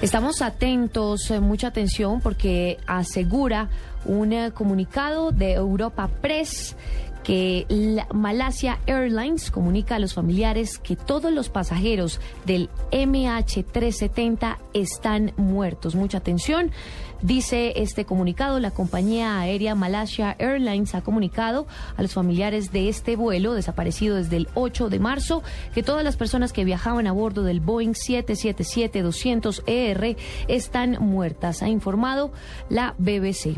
Estamos atentos, eh, mucha atención, porque asegura un eh, comunicado de Europa Press que la Malasia Airlines comunica a los familiares que todos los pasajeros del MH370 están muertos. Mucha atención. Dice este comunicado, la compañía aérea Malasia Airlines ha comunicado a los familiares de este vuelo desaparecido desde el 8 de marzo que todas las personas que viajaban a bordo del Boeing 777-200ER están muertas, ha informado la BBC.